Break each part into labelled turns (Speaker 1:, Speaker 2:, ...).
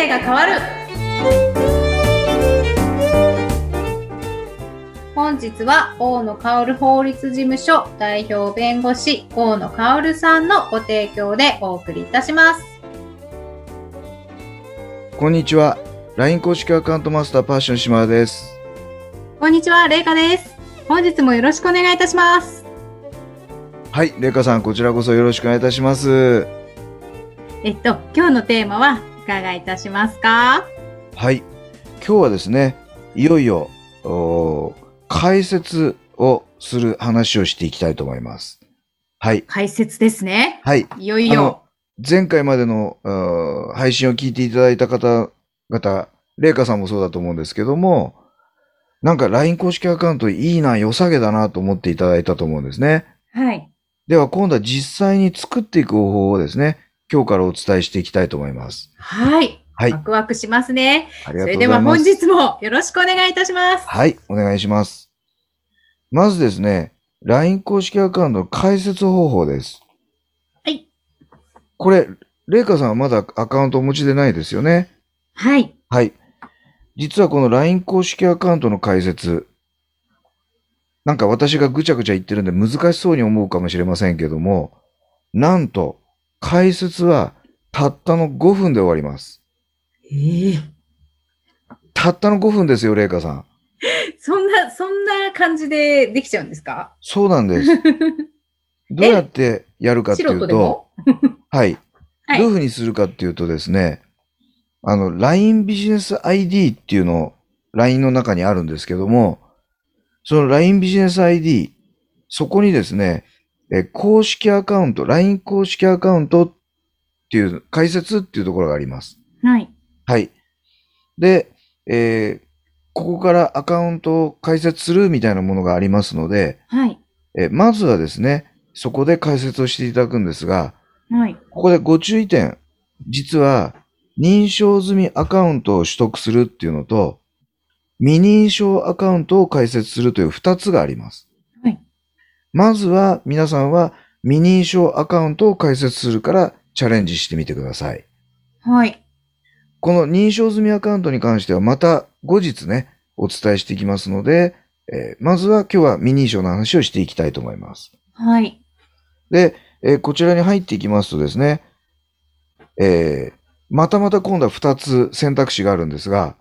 Speaker 1: 生が変わる本日は大野薫法律事務所代表弁護士大野薫さんのご提供でお送りいたします。
Speaker 2: こんにちは。LINE 公式アカウントマスターパッション島田です。
Speaker 1: こんにちは、れいかです。本日もよろしくお願いいたします。
Speaker 2: はい、レイカさん、こちらこそよろしくお願いいたします。
Speaker 1: えっと、今日のテーマはいかがいたしますか？
Speaker 2: はい、今日はですね、いよいよ、解説をする話をしていきたいと思います。はい、
Speaker 1: 解説ですね。
Speaker 2: はい。
Speaker 1: いよいよ。
Speaker 2: 前回までの配信を聞いていただいた方々、レイカさんもそうだと思うんですけども、なんか LINE 公式アカウントいいな、良さげだなと思っていただいたと思うんですね。
Speaker 1: はい。
Speaker 2: では今度は実際に作っていく方法をですね、今日からお伝えしていきたいと思います。
Speaker 1: はい。
Speaker 2: はい
Speaker 1: ワ。クワクしますね。
Speaker 2: ありがとう
Speaker 1: それでは
Speaker 2: ございます。
Speaker 1: 本日もよろしくお願いいたします。
Speaker 2: はい、お願いします。まずですね、LINE 公式アカウントの解説方法です。
Speaker 1: はい。
Speaker 2: これ、レイカさんはまだアカウントお持ちでないですよね？
Speaker 1: はい。
Speaker 2: はい。実はこの LINE 公式アカウントの解説、なんか私がぐちゃぐちゃ言ってるんで難しそうに思うかもしれませんけども、なんと、解説はたったの5分で終わります。
Speaker 1: ええ
Speaker 2: たったの5分ですよ、レイカさん。
Speaker 1: そんな、そんな感じでできちゃうんですか？
Speaker 2: そうなんです。どうやってやるかっていうと、はい。
Speaker 1: はい
Speaker 2: どういうふうにするかっていうとですね、あの、LINE ビジネス ID っていうの、LINE の中にあるんですけども、その LINE ビジネス ID、そこにですね、え公式アカウント、LINE 公式アカウントっていう、解説っていうところがあります。
Speaker 1: はい。
Speaker 2: はい。で、えーここからアカウントを開設するみたいなものがありますので、
Speaker 1: はい。
Speaker 2: えまずはですね、そこで解説をしていただくんですが、
Speaker 1: はい。
Speaker 2: ここでご注意点。実は、認証済みアカウントを取得するっていうのと、未認証アカウントを開設するという二つがあります。
Speaker 1: はい。
Speaker 2: まずは、皆さんは未認証アカウントを開設するからチャレンジしてみてください。
Speaker 1: はい。
Speaker 2: この認証済みアカウントに関してはまた後日ね、お伝えしていきますので、えーまずは今日は未認証の話をしていきたいと思います。
Speaker 1: はい。
Speaker 2: で、えーこちらに入っていきますとですね、えーまたまた今度は2つ選択肢があるんですが、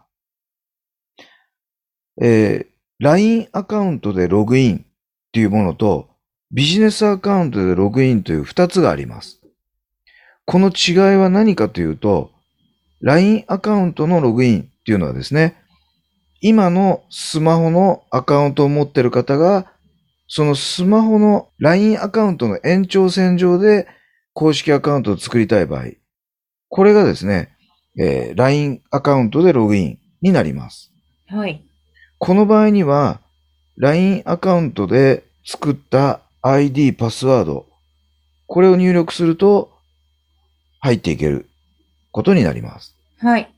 Speaker 2: えー LINE アカウントでログインっていうものと、ビジネスアカウントでログインという2つがあります。この違いは何かというと、LINE アカウントのログインっていうのはですね、今のスマホのアカウントを持っている方がそのスマホの LINE アカウントの延長線上で公式アカウントを作りたい場合、これがですね、えー LINE アカウントでログインになります。
Speaker 1: はい。
Speaker 2: この場合には、LINE アカウントで作った ID、パスワード、これを入力すると入っていけることになります。
Speaker 1: はい。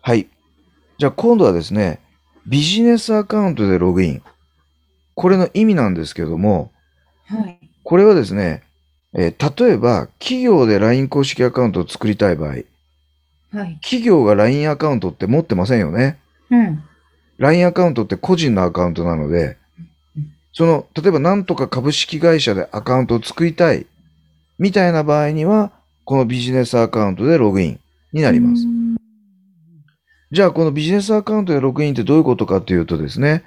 Speaker 2: はい。じゃあ今度はですね、ビジネスアカウントでログイン。これの意味なんですけども、
Speaker 1: はい。
Speaker 2: これはですね、えー例えば、企業で LINE 公式アカウントを作りたい場合、
Speaker 1: はい。
Speaker 2: 企業が LINE アカウントって持ってませんよね。
Speaker 1: うん。
Speaker 2: LINE アカウントって個人のアカウントなので、その、例えば何とか株式会社でアカウントを作りたい、みたいな場合には、このビジネスアカウントでログインになります。じゃあ、このビジネスアカウントでログインってどういうことかというとですね、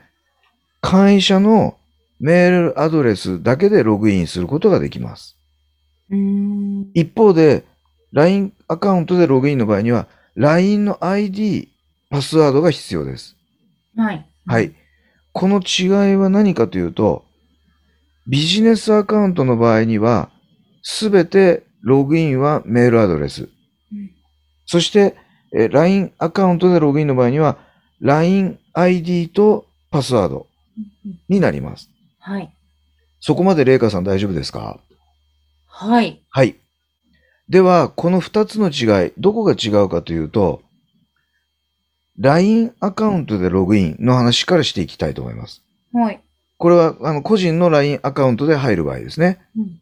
Speaker 2: 会社のメールアドレスだけでログインすることができます。
Speaker 1: うん。
Speaker 2: 一方で、LINE アカウントでログインの場合には、LINE の ID、パスワードが必要です。
Speaker 1: はい。
Speaker 2: は。い。この違いは何かというと、ビジネスアカウントの場合には、すべてログインはメールアドレス。
Speaker 1: うん
Speaker 2: そして、えー LINE アカウントでログインの場合には、LINE ID とパスワードになります。
Speaker 1: はい。
Speaker 2: そこまでレイカさん大丈夫ですか？
Speaker 1: はい。
Speaker 2: はい。では、この二つの違い、どこが違うかというと、LINE アカウントでログインの話からしていきたいと思います。
Speaker 1: はい。
Speaker 2: これは、あの、個人の LINE アカウントで入る場合ですね。
Speaker 1: うん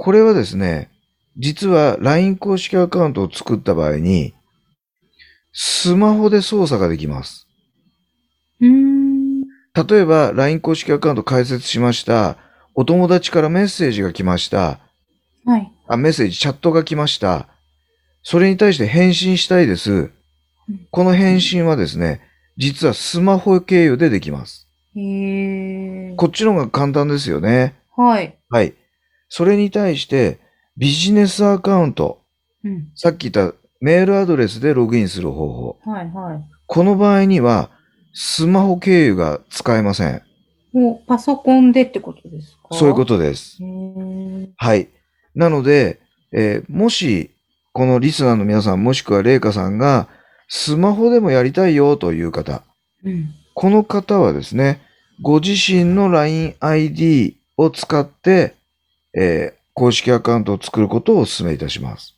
Speaker 2: これはですね、実は LINE 公式アカウントを作った場合に、スマホで操作ができます。
Speaker 1: うーん。
Speaker 2: 例えば、LINE 公式アカウント開設しました。お友達からメッセージが来ました。
Speaker 1: はい。
Speaker 2: あ、メッセージ、チャットが来ました。それに対して返信したいです。この返信はですね、実はスマホ経由でできます。
Speaker 1: へえ。
Speaker 2: こっちの方が簡単ですよね。
Speaker 1: はい。
Speaker 2: はい。それに対して、ビジネスアカウント。
Speaker 1: うん。
Speaker 2: さっき言ったメールアドレスでログインする方法。
Speaker 1: はいはい。
Speaker 2: この場合には、スマホ経由が使えません。
Speaker 1: もうパソコンでってことですか？
Speaker 2: そういうこととです。はい。なので、えーもし、このリスナーの皆さん、もしくはレイカさんが、スマホでもやりたいよという方、
Speaker 1: うん。
Speaker 2: この方はですね、ご自身の LINEID を使って、えー公式アカウントを作ることをお勧めいたします。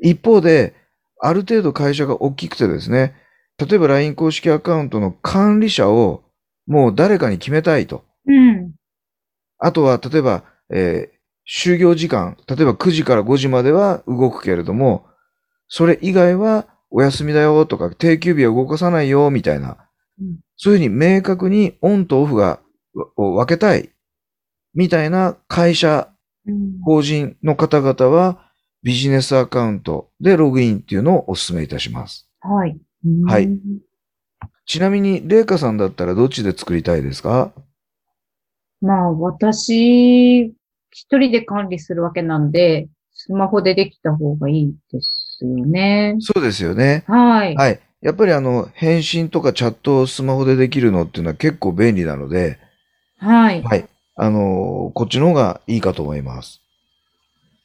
Speaker 2: 一方で、ある程度会社が大きくてですね、例えば LINE 公式アカウントの管理者をもう誰かに決めたいと。
Speaker 1: うん。
Speaker 2: あとは、例えば、えー就業時間、例えば9時から5時までは動くけれども、それ以外はお休みだよとか、定休日は動かさないよみたいな、
Speaker 1: うん
Speaker 2: そういうふうに明確にオンとオフがを分けたいみたいな会社、
Speaker 1: うん。
Speaker 2: 法人の方々はビジネスアカウントでログインっていうのをお勧めいたします。
Speaker 1: はい。
Speaker 2: はい
Speaker 1: うん。
Speaker 2: ちなみに、レイカさんだったらどっちで作りたいですか？
Speaker 1: まあ、私、一人で管理するわけなんで、スマホでできた方がいいですよね。
Speaker 2: そうですよね。
Speaker 1: はい。
Speaker 2: はい。やっぱりあの、返信とかチャットをスマホでできるのっていうのは結構便利なので、
Speaker 1: はい。
Speaker 2: はい。あのーこっちの方がいいかと思います。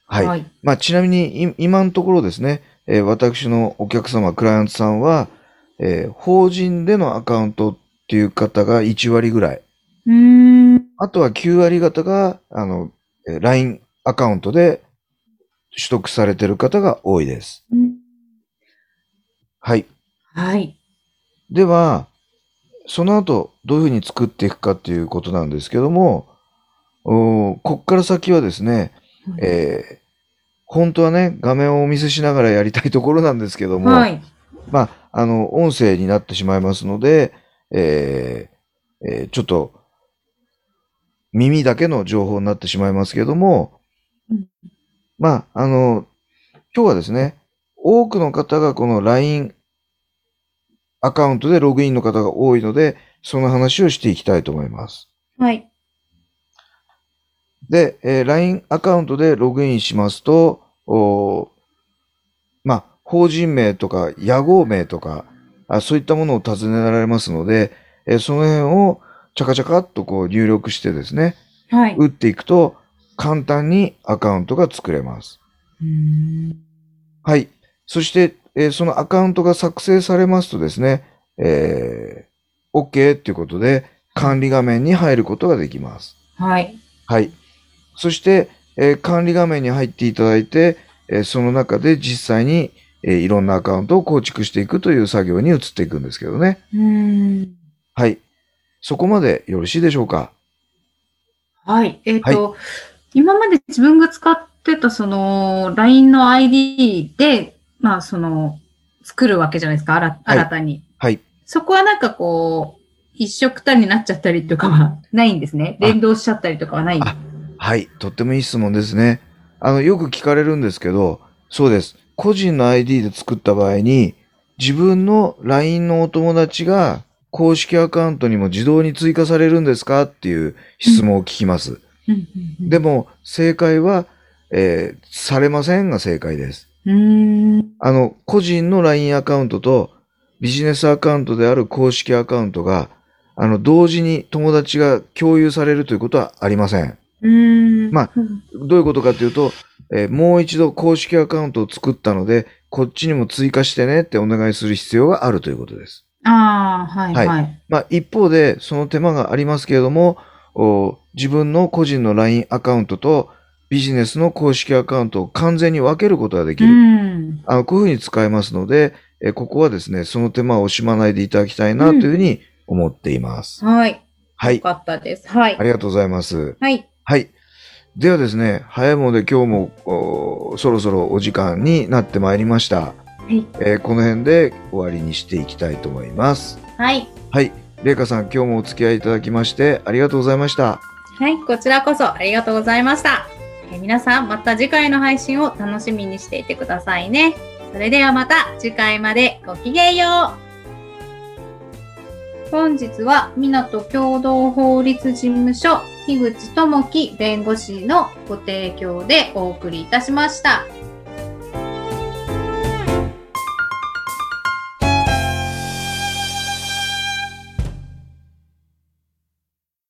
Speaker 2: はい。
Speaker 1: はい。
Speaker 2: まあ、ちなみに、い今のところですね、えー私のお客様、クライアントさんは、えー法人でのアカウントっていう方が1割ぐらい。
Speaker 1: うーん。
Speaker 2: あとは9割方が、あの、えー LINE アカウントで取得されている方が多いです。
Speaker 1: うん
Speaker 2: はい。
Speaker 1: はい。
Speaker 2: では、その後、どういうふうに作っていくかっていうことなんですけども、おーこっから先はですね、えー本当はね、画面をお見せしながらやりたいところなんですけども、
Speaker 1: はい。
Speaker 2: まあ、あの、音声になってしまいますので、えーえーちょっと、耳だけの情報になってしまいますけども、
Speaker 1: うん
Speaker 2: まあ、あの、今日はですね、多くの方がこの LINE アカウントでログインの方が多いので、その話をしていきたいと思います。
Speaker 1: はい。
Speaker 2: で、えー LINE アカウントでログインしますと、おーまあ、法人名とか、屋号名とかあ、そういったものを尋ねられますので、えーその辺をチャカチャカっとこう入力してですね、
Speaker 1: はい。
Speaker 2: 打っていくと、簡単にアカウントが作れます。はい。そして、えーそのアカウントが作成されますとですね、えー OK っていうことで、管理画面に入ることができます。
Speaker 1: はい。
Speaker 2: はい。そして、えー管理画面に入っていただいて、えーその中で実際に、えーいろんなアカウントを構築していくという作業に移っていくんですけどね。
Speaker 1: うーん。
Speaker 2: はい。そこまでよろしいでしょうか？
Speaker 1: はい。えっ、と、今まで自分が使ってたその LINE の ID で、まあその、作るわけじゃないですか、あら
Speaker 2: はい
Speaker 1: 新たに。
Speaker 2: はい。
Speaker 1: そこはなんかこう、一色単になっちゃったりとかはないんですね。
Speaker 2: あ
Speaker 1: 連動しちゃったりとかはないんです
Speaker 2: あはい。とってもいい質問ですね。あの、よく聞かれるんですけど、そうです。個人の ID で作った場合に、自分の LINE のお友達が公式アカウントにも自動に追加されるんですかっていう質問を聞きます。
Speaker 1: うん
Speaker 2: でも、正解は、えーされませんが正解です。あの、個人の LINE アカウントとビジネスアカウントである公式アカウントが、あの、同時に友達が共有されるということはありません。
Speaker 1: ん。
Speaker 2: まあ
Speaker 1: うん
Speaker 2: どういうことかというと、えーもう一度公式アカウントを作ったので、こっちにも追加してねってお願いする必要があるということです。
Speaker 1: ああ、はい、
Speaker 2: はい
Speaker 1: はい。
Speaker 2: まあ、一方で、その手間がありますけれども、お自分の個人の LINE アカウントとビジネスの公式アカウントを完全に分けることができ
Speaker 1: う
Speaker 2: る。
Speaker 1: ん。
Speaker 2: あの、こういうふうに使えますので、えーここはですね、その手間を惜しまないでいただきたいなというふうに思っています。
Speaker 1: はい。
Speaker 2: はい。
Speaker 1: よかったです。はい
Speaker 2: あ。りがとうございます。
Speaker 1: はい。
Speaker 2: はい。ではですね、早いもので今日もおそろそろお時間になってまいりました。
Speaker 1: い。
Speaker 2: えーこの辺で終わりにしていきたいと思います。
Speaker 1: はい。
Speaker 2: はい。れいかさん、今日もお付き合いいただきましてありがとうございました。
Speaker 1: はい、こちらこそありがとうございました。え皆さん、また次回の配信を楽しみにしていてくださいね。それではまた次回までごきげんよう。本日は、港共同法律事務所、樋口智樹弁護士のご提供でお送りいたしました。